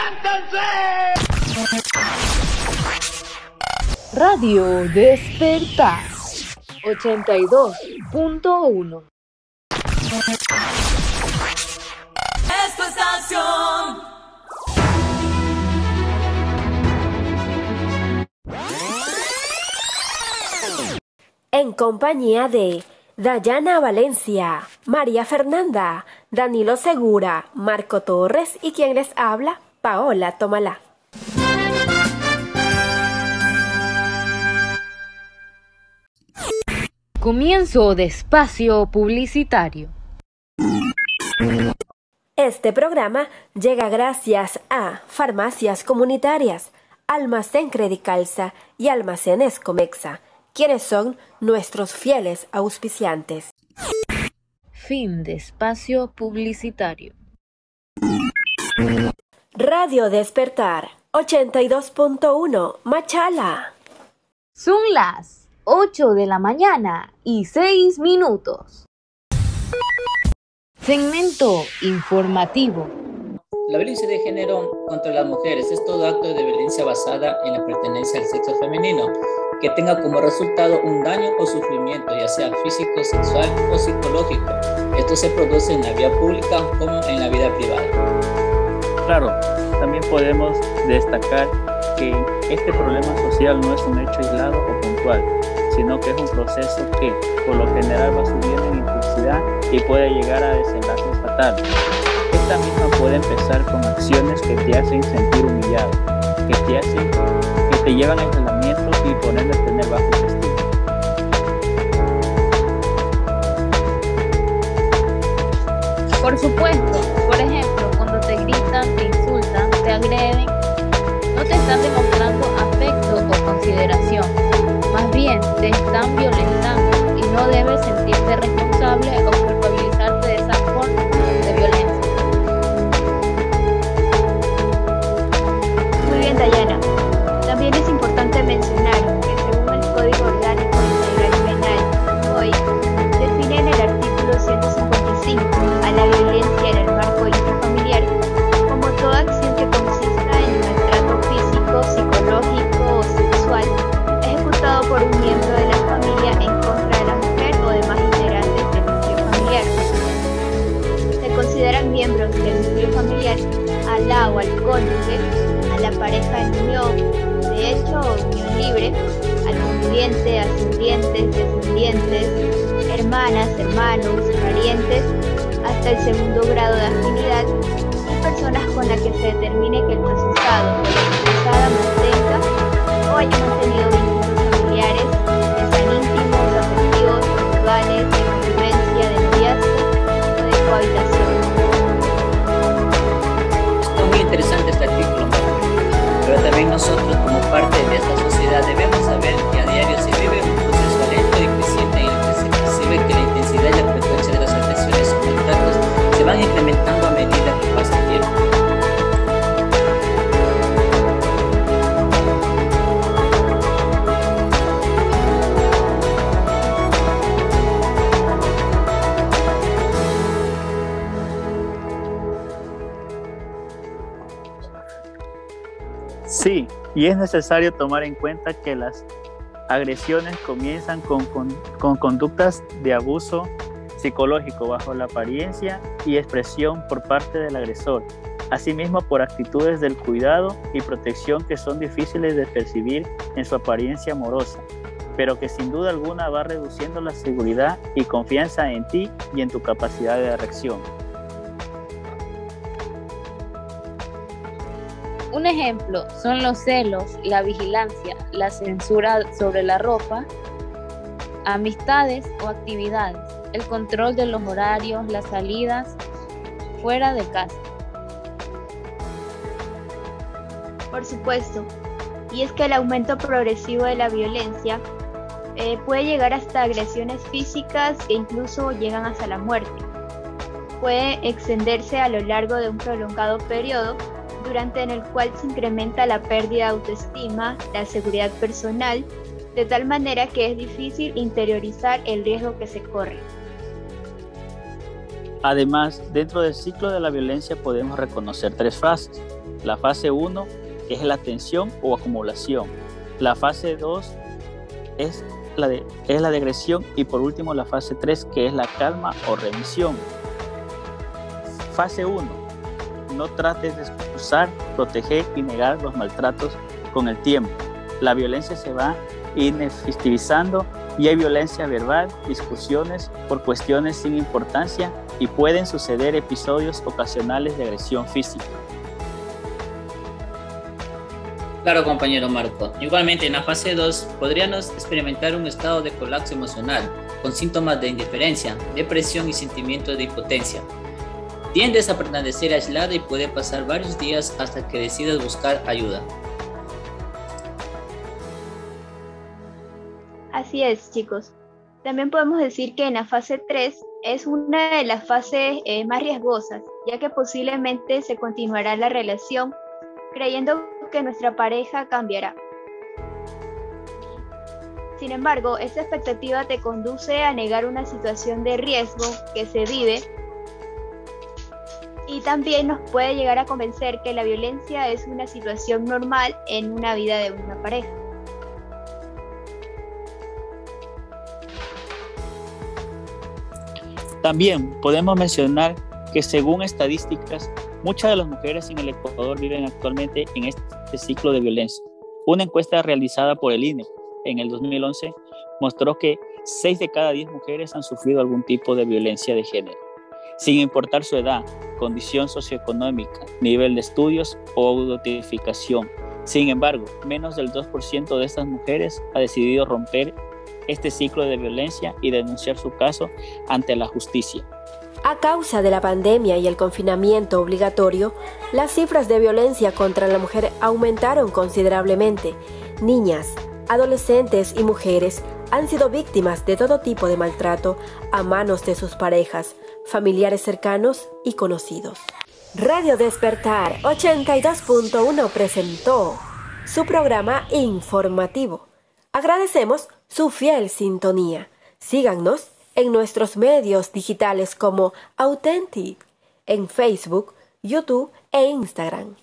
¡Levántense! Radio Despertar 82.1 Es tu estación. En compañía de Dayana Valencia, María Fernanda, Danilo Segura, Marco Torres y quien les habla, Paola Tomalá. Comienzo de espacio publicitario. Este programa llega gracias a Farmacias Comunitarias, Almacén Credicalza y Almacenes Comexa, quienes son nuestros fieles auspiciantes. Fin de espacio publicitario. Radio Despertar 82.1 Machala. Son las 8 de la mañana y 6 minutos. Segmento informativo. La violencia de género contra las mujeres es todo acto de violencia basada en la pertenencia al sexo femenino que tenga como resultado un daño o sufrimiento, ya sea físico, sexual o psicológico. Esto se produce en la vía pública como en la vida privada. Claro, también podemos destacar que este problema social no es un hecho aislado o puntual, sino que es un proceso que por lo general va subiendo en intensidad y puede llegar a desenlaces fatales. Esta misma puede empezar con acciones que te hacen sentir humillado, que te hacen, que te llevan a aislamiento y por ende tener bajo estima. Por supuesto, por ejemplo, te gritan, te insultan, te agreden, no te están demostrando afecto o consideración, más bien te están violentando y no debes sentirte responsable o culpabilizarte miembros del núcleo familiar al la al cónyuge, a la pareja en unión, de hecho unión libre, al conviviente, ascendientes, descendientes, hermanas, hermanos, parientes, hasta el segundo grado de afinidad y personas con las que se determine que el procesado Sí, y es necesario tomar en cuenta que las agresiones comienzan con, con- con conductas de abuso psicológico bajo la apariencia y expresión por parte del agresor, asimismo por actitudes del cuidado y protección que son difíciles de percibir en su apariencia amorosa, pero que sin duda alguna va reduciendo la seguridad y confianza en ti y en tu capacidad de reacción. Un ejemplo son los celos, la vigilancia, la censura sobre la ropa, amistades o actividades, el control de los horarios, las salidas fuera de casa. Por supuesto, y es que el aumento progresivo de la violencia eh, puede llegar hasta agresiones físicas que incluso llegan hasta la muerte. Puede extenderse a lo largo de un prolongado periodo durante en el cual se incrementa la pérdida de autoestima, la seguridad personal, de tal manera que es difícil interiorizar el riesgo que se corre. Además, dentro del ciclo de la violencia podemos reconocer tres fases. La fase 1 es la tensión o acumulación. La fase 2 es la de, es la de agresión y por último la fase 3 que es la calma o remisión. Fase 1. No trates de proteger y negar los maltratos con el tiempo. La violencia se va inefectivizando y hay violencia verbal, discusiones por cuestiones sin importancia y pueden suceder episodios ocasionales de agresión física. Claro, compañero Marco. Igualmente, en la fase 2 podríamos experimentar un estado de colapso emocional con síntomas de indiferencia, depresión y sentimiento de impotencia. Tiendes a permanecer aislada y puede pasar varios días hasta que decidas buscar ayuda. Así es, chicos. También podemos decir que en la fase 3 es una de las fases eh, más riesgosas, ya que posiblemente se continuará la relación creyendo que nuestra pareja cambiará. Sin embargo, esta expectativa te conduce a negar una situación de riesgo que se vive y también nos puede llegar a convencer que la violencia es una situación normal en una vida de una pareja. También podemos mencionar que según estadísticas, muchas de las mujeres en el Ecuador viven actualmente en este ciclo de violencia. Una encuesta realizada por el INE en el 2011 mostró que 6 de cada 10 mujeres han sufrido algún tipo de violencia de género, sin importar su edad, condición socioeconómica, nivel de estudios o autentificación. Sin embargo, menos del 2% de estas mujeres ha decidido romper este ciclo de violencia y denunciar su caso ante la justicia. A causa de la pandemia y el confinamiento obligatorio, las cifras de violencia contra la mujer aumentaron considerablemente. Niñas, adolescentes y mujeres han sido víctimas de todo tipo de maltrato a manos de sus parejas, familiares cercanos y conocidos. Radio Despertar 82.1 presentó su programa informativo. Agradecemos su fiel sintonía. Síganos en nuestros medios digitales como Authentic, en Facebook, YouTube e Instagram.